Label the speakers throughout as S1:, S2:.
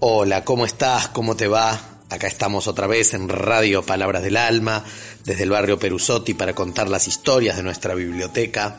S1: Hola, ¿cómo estás? ¿Cómo te va? Acá estamos otra vez en Radio Palabras del Alma, desde el barrio Perusotti, para contar las historias de nuestra biblioteca.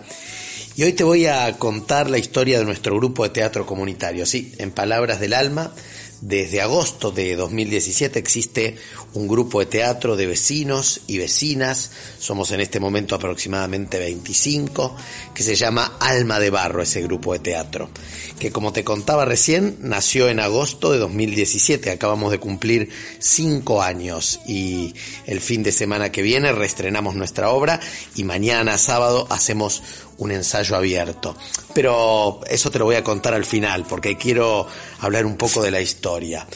S1: Y hoy te voy a contar la historia de nuestro grupo de teatro comunitario. Sí, en Palabras del Alma desde agosto de 2017 existe un grupo de teatro de vecinos y vecinas, somos en este momento aproximadamente 25, que se llama Alma de Barro, ese grupo de teatro, que como te contaba recién, nació en agosto de 2017, acabamos de cumplir cinco años y el fin de semana que viene reestrenamos nuestra obra y mañana sábado hacemos un ensayo abierto. Pero eso te lo voy a contar al final porque quiero hablar un poco de la historia.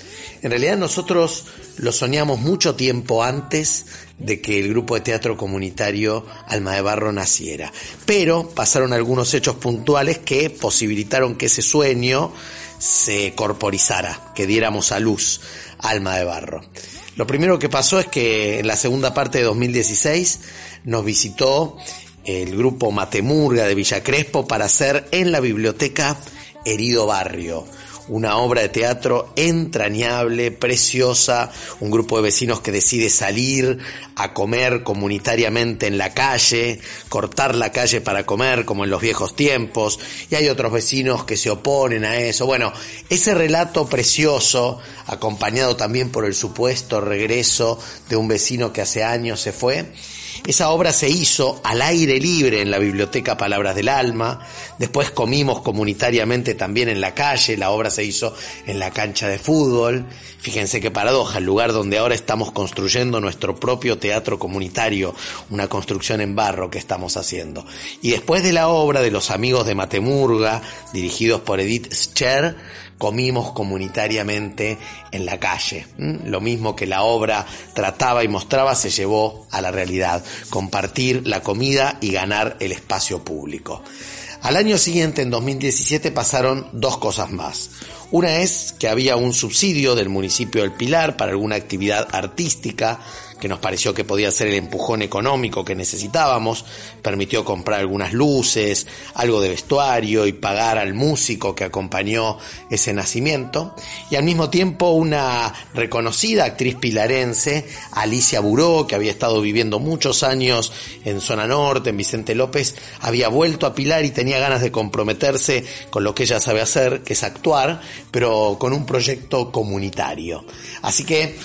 S1: En realidad nosotros lo soñamos mucho tiempo antes de que el grupo de teatro comunitario Alma de Barro naciera. Pero pasaron algunos hechos puntuales que posibilitaron que ese sueño se corporizara, que diéramos a luz Alma de Barro. Lo primero que pasó es que en la segunda parte de 2016 nos visitó el grupo Matemurga de Villa Crespo para hacer en la biblioteca Herido Barrio, una obra de teatro entrañable, preciosa, un grupo de vecinos que decide salir a comer comunitariamente en la calle, cortar la calle para comer como en los viejos tiempos, y hay otros vecinos que se oponen a eso. Bueno, ese relato precioso, acompañado también por el supuesto regreso de un vecino que hace años se fue, esa obra se hizo al aire libre en la biblioteca Palabras del Alma, después comimos comunitariamente también en la calle, la obra se hizo en la cancha de fútbol. Fíjense qué paradoja, el lugar donde ahora estamos construyendo nuestro propio teatro comunitario, una construcción en barro que estamos haciendo. Y después de la obra de los amigos de Matemurga, dirigidos por Edith Scher, comimos comunitariamente en la calle. Lo mismo que la obra trataba y mostraba se llevó a la realidad, compartir la comida y ganar el espacio público. Al año siguiente, en 2017, pasaron dos cosas más. Una es que había un subsidio del municipio del Pilar para alguna actividad artística que nos pareció que podía ser el empujón económico que necesitábamos, permitió comprar algunas luces, algo de vestuario y pagar al músico que acompañó ese nacimiento, y al mismo tiempo una reconocida actriz pilarense, Alicia Buró, que había estado viviendo muchos años en zona norte, en Vicente López, había vuelto a Pilar y tenía ganas de comprometerse con lo que ella sabe hacer, que es actuar, pero con un proyecto comunitario. Así que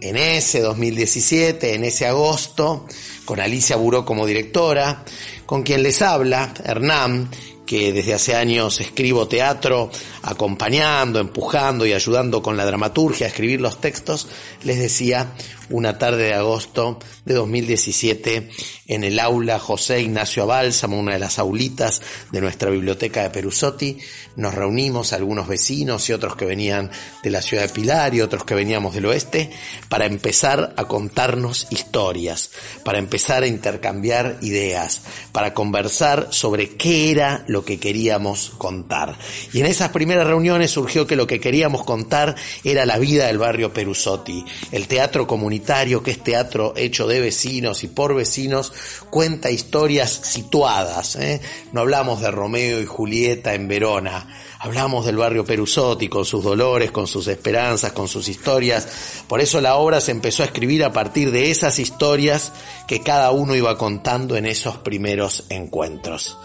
S1: en ese 2017, en ese agosto, con Alicia Buró como directora, con quien les habla, Hernán, que desde hace años escribo teatro, acompañando, empujando y ayudando con la dramaturgia a escribir los textos, les decía una tarde de agosto de 2017 en el aula José Ignacio Abálsamo, una de las aulitas de nuestra biblioteca de Perusotti, nos reunimos algunos vecinos y otros que venían de la ciudad de Pilar y otros que veníamos del oeste para empezar a contarnos historias, para empezar a intercambiar ideas, para conversar sobre qué era lo que queríamos contar. Y en esas primeras reuniones surgió que lo que queríamos contar era la vida del barrio Perusotti, el teatro comunitario que es teatro hecho de vecinos y por vecinos, cuenta historias situadas. ¿eh? No hablamos de Romeo y Julieta en Verona, hablamos del barrio Perusotti con sus dolores, con sus esperanzas, con sus historias. Por eso la obra se empezó a escribir a partir de esas historias que cada uno iba contando en esos primeros encuentros.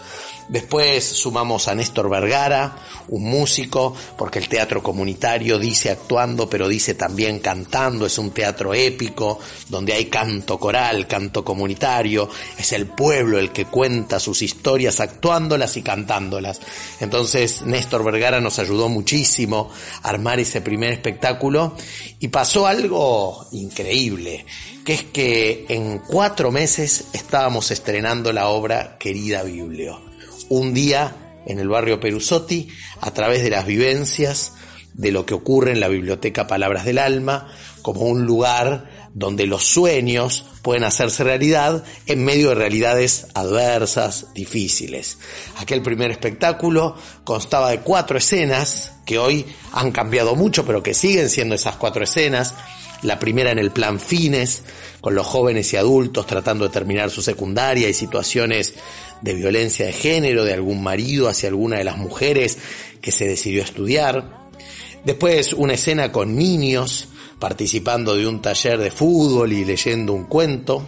S1: Después sumamos a Néstor Vergara, un músico, porque el teatro comunitario dice actuando, pero dice también cantando, es un teatro épico, donde hay canto coral, canto comunitario, es el pueblo el que cuenta sus historias actuándolas y cantándolas. Entonces Néstor Vergara nos ayudó muchísimo a armar ese primer espectáculo. Y pasó algo increíble, que es que en cuatro meses estábamos estrenando la obra Querida Biblio un día en el barrio Perusotti a través de las vivencias de lo que ocurre en la biblioteca Palabras del Alma, como un lugar donde los sueños pueden hacerse realidad en medio de realidades adversas, difíciles. Aquel primer espectáculo constaba de cuatro escenas que hoy han cambiado mucho, pero que siguen siendo esas cuatro escenas. La primera en el plan fines, con los jóvenes y adultos tratando de terminar su secundaria y situaciones de violencia de género, de algún marido hacia alguna de las mujeres que se decidió estudiar. Después una escena con niños participando de un taller de fútbol y leyendo un cuento.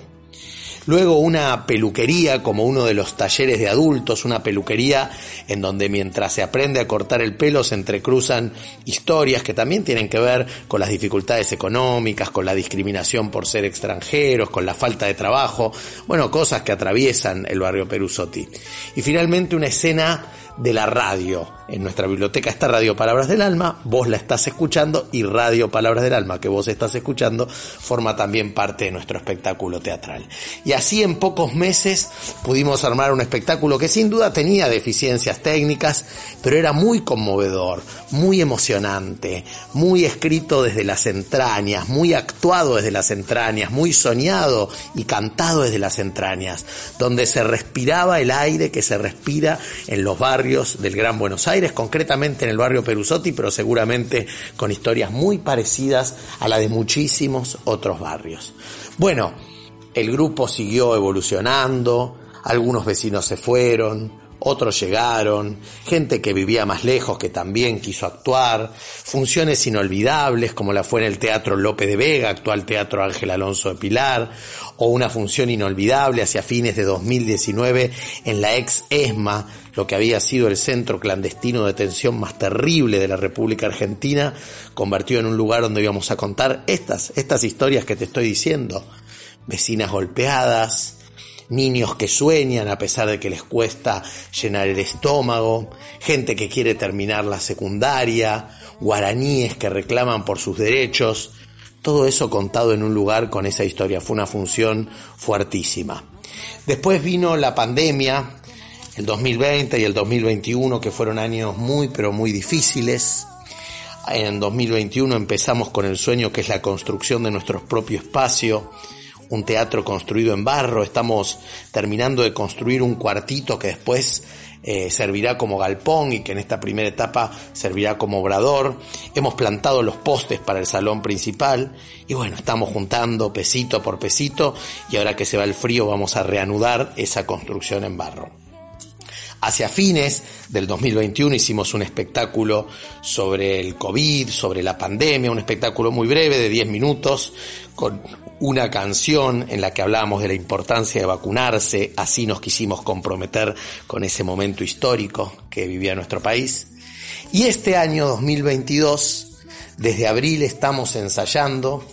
S1: Luego una peluquería como uno de los talleres de adultos, una peluquería en donde mientras se aprende a cortar el pelo se entrecruzan historias que también tienen que ver con las dificultades económicas, con la discriminación por ser extranjeros, con la falta de trabajo, bueno, cosas que atraviesan el barrio Perusotti. Y finalmente una escena de la radio. En nuestra biblioteca está Radio Palabras del Alma, vos la estás escuchando y Radio Palabras del Alma que vos estás escuchando forma también parte de nuestro espectáculo teatral. Y así en pocos meses pudimos armar un espectáculo que sin duda tenía deficiencias técnicas, pero era muy conmovedor, muy emocionante, muy escrito desde las entrañas, muy actuado desde las entrañas, muy soñado y cantado desde las entrañas, donde se respiraba el aire que se respira en los barrios del Gran Buenos Aires, concretamente en el barrio Perusotti, pero seguramente con historias muy parecidas a la de muchísimos otros barrios. Bueno, el grupo siguió evolucionando, algunos vecinos se fueron, otros llegaron, gente que vivía más lejos que también quiso actuar, funciones inolvidables como la fue en el Teatro Lope de Vega, actual Teatro Ángel Alonso de Pilar, o una función inolvidable hacia fines de 2019 en la ex ESMA, lo que había sido el centro clandestino de detención más terrible de la República Argentina, convertido en un lugar donde íbamos a contar estas, estas historias que te estoy diciendo. Vecinas golpeadas, niños que sueñan a pesar de que les cuesta llenar el estómago, gente que quiere terminar la secundaria, guaraníes que reclaman por sus derechos, todo eso contado en un lugar con esa historia. Fue una función fuertísima. Después vino la pandemia, el 2020 y el 2021, que fueron años muy, pero muy difíciles. En 2021 empezamos con el sueño que es la construcción de nuestro propio espacio, un teatro construido en barro. Estamos terminando de construir un cuartito que después eh, servirá como galpón y que en esta primera etapa servirá como obrador. Hemos plantado los postes para el salón principal y bueno, estamos juntando pesito por pesito y ahora que se va el frío vamos a reanudar esa construcción en barro. Hacia fines del 2021 hicimos un espectáculo sobre el COVID, sobre la pandemia, un espectáculo muy breve de 10 minutos con una canción en la que hablábamos de la importancia de vacunarse, así nos quisimos comprometer con ese momento histórico que vivía nuestro país. Y este año 2022, desde abril estamos ensayando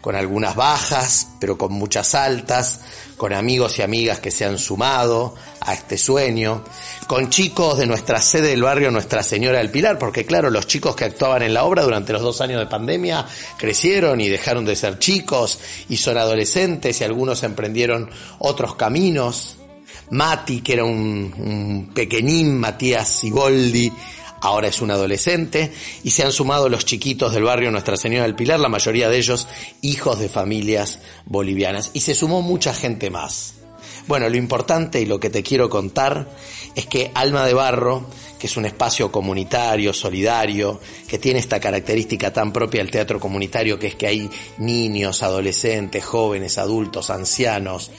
S1: con algunas bajas, pero con muchas altas, con amigos y amigas que se han sumado a este sueño, con chicos de nuestra sede del barrio Nuestra Señora del Pilar, porque claro, los chicos que actuaban en la obra durante los dos años de pandemia crecieron y dejaron de ser chicos y son adolescentes y algunos emprendieron otros caminos. Mati, que era un, pequeñín, Matías Siboldi, ahora es un adolescente, y se han sumado los chiquitos del barrio Nuestra Señora del Pilar, la mayoría de ellos hijos de familias bolivianas, y se sumó mucha gente más. Bueno, lo importante y lo que te quiero contar es que Alma de Barro, que es un espacio comunitario, solidario, que tiene esta característica tan propia del teatro comunitario, que es que hay niños, adolescentes, jóvenes, adultos, ancianos,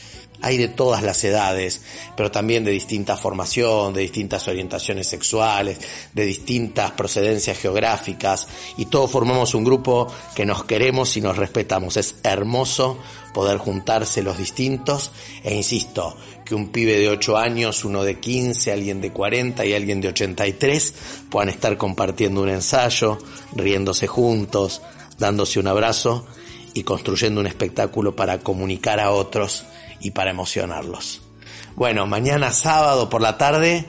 S1: hay de todas las edades, pero también de distinta formación, de distintas orientaciones sexuales, de distintas procedencias geográficas, y todos formamos un grupo que nos queremos y nos respetamos. Es hermoso poder juntarse los distintos, e insisto, que un pibe de 8 años, uno de 15, alguien de 40 y alguien de 83 puedan estar compartiendo un ensayo, riéndose juntos, dándose un abrazo y construyendo un espectáculo para comunicar a otros y para emocionarlos. Bueno, mañana sábado por la tarde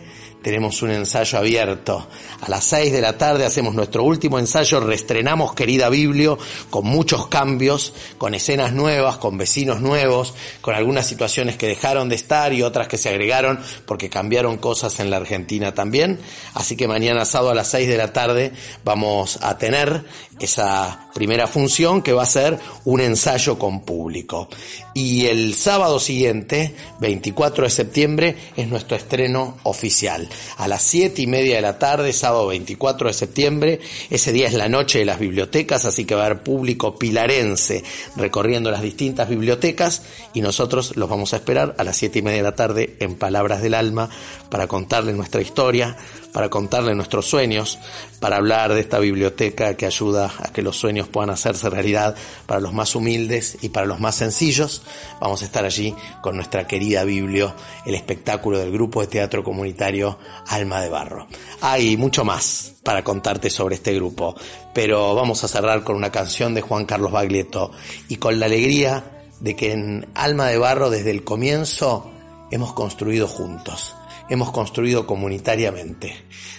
S1: tenemos un ensayo abierto. A las 6 de la tarde hacemos nuestro último ensayo, reestrenamos Querida Biblio con muchos cambios, con escenas nuevas, con vecinos nuevos, con algunas situaciones que dejaron de estar y otras que se agregaron porque cambiaron cosas en la Argentina también. Así que mañana sábado a las 6 de la tarde vamos a tener esa primera función que va a ser un ensayo con público. Y el sábado siguiente, 24 de septiembre, es nuestro estreno oficial a las siete y media de la tarde, sábado 24 de septiembre. Ese día es la noche de las bibliotecas, así que va a haber público pilarense recorriendo las distintas bibliotecas y nosotros los vamos a esperar a las siete y media de la tarde en Palabras del Alma para contarle nuestra historia, para contarle nuestros sueños, para hablar de esta biblioteca que ayuda a que los sueños puedan hacerse realidad para los más humildes y para los más sencillos. Vamos a estar allí con nuestra querida Biblio, el espectáculo del grupo de teatro comunitario Alma de Barro. Hay mucho más para contarte sobre este grupo, pero vamos a cerrar con una canción de Juan Carlos Baglietto y con la alegría de que en Alma de Barro desde el comienzo hemos construido juntos hemos construido comunitariamente.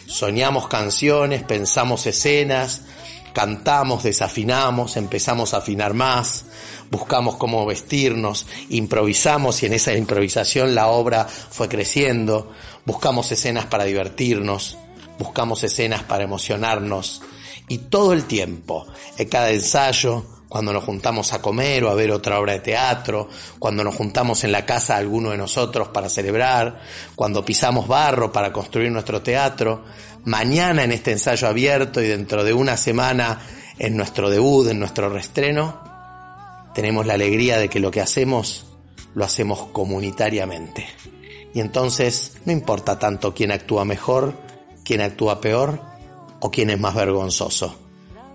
S1: Soñamos canciones, pensamos escenas, cantamos, desafinamos, empezamos a afinar más, buscamos cómo vestirnos, improvisamos y en esa improvisación la obra fue creciendo, buscamos escenas para divertirnos, buscamos escenas para emocionarnos. Y todo el tiempo, en cada ensayo, cuando nos juntamos a comer o a ver otra obra de teatro, cuando nos juntamos en la casa alguno de nosotros para celebrar, cuando pisamos barro para construir nuestro teatro, mañana en este ensayo abierto y dentro de una semana en nuestro debut, en nuestro restreno, tenemos la alegría de que lo que hacemos lo hacemos comunitariamente. Y entonces no importa tanto quién actúa mejor, quién actúa peor o quién es más vergonzoso.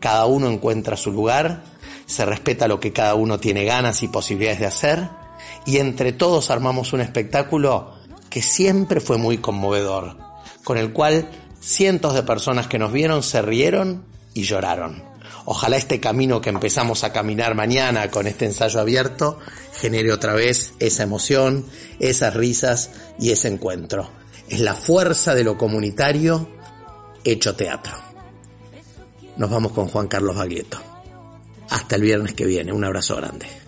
S1: Cada uno encuentra su lugar se respeta lo que cada uno tiene ganas y posibilidades de hacer, y entre todos armamos un espectáculo que siempre fue muy conmovedor, con el cual cientos de personas que nos vieron se rieron y lloraron. Ojalá este camino que empezamos a caminar mañana con este ensayo abierto genere otra vez esa emoción, esas risas y ese encuentro. Es la fuerza de lo comunitario hecho teatro. Nos vamos con Juan Carlos Baglietto. Hasta el viernes que viene. Un abrazo grande.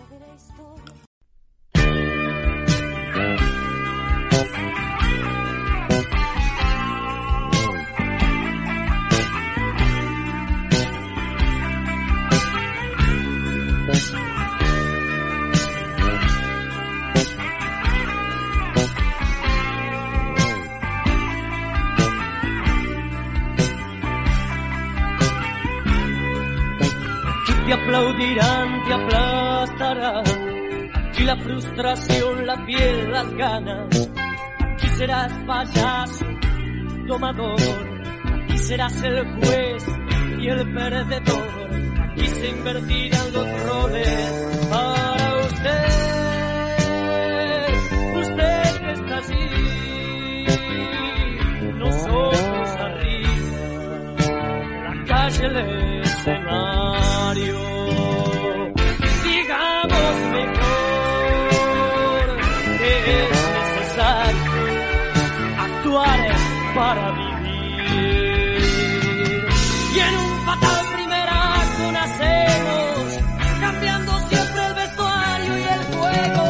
S2: Aplaudirán, te aplastarán. Si la frustración, la piel, las ganas. Aquí serás payaso, tomador. Aquí serás el juez y el perdedor. Aquí se invertirán los roles para usted. Usted que está allí, nosotros arriba. La calle, el escenario. para vivir. Y en un fatal primer acto nacemos, cambiando siempre el vestuario y el juego,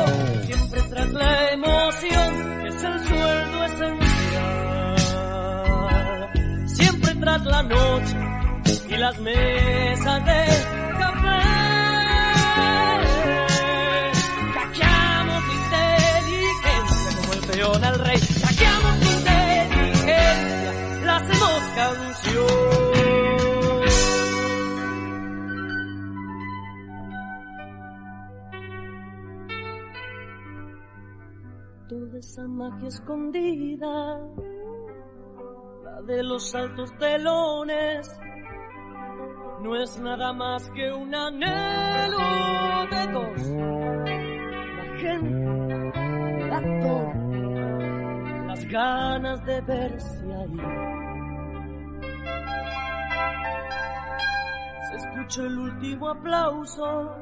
S2: siempre tras la emoción es el sueldo esencial. Siempre tras la noche y las mesas esa magia escondida, la de los altos telones, no es nada más que un anhelo de dos. La gente, el actor, las ganas de verse ahí. Se escucha el último aplauso,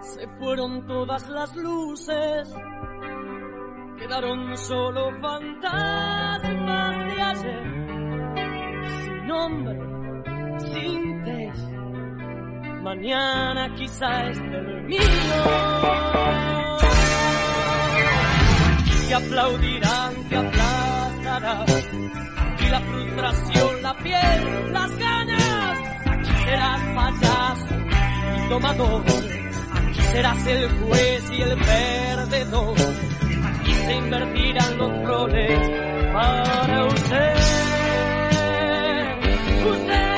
S2: se fueron todas las luces, quedaron solo fantasmas de ayer, sin nombre, sin test. Mañana quizá esté el mío. Te aplaudirán, te aplastarán, y la frustración, la piel, las ganas, serás payaso y tomador serás el juez y el perdedor. Se invertirán los roles para usted. Usted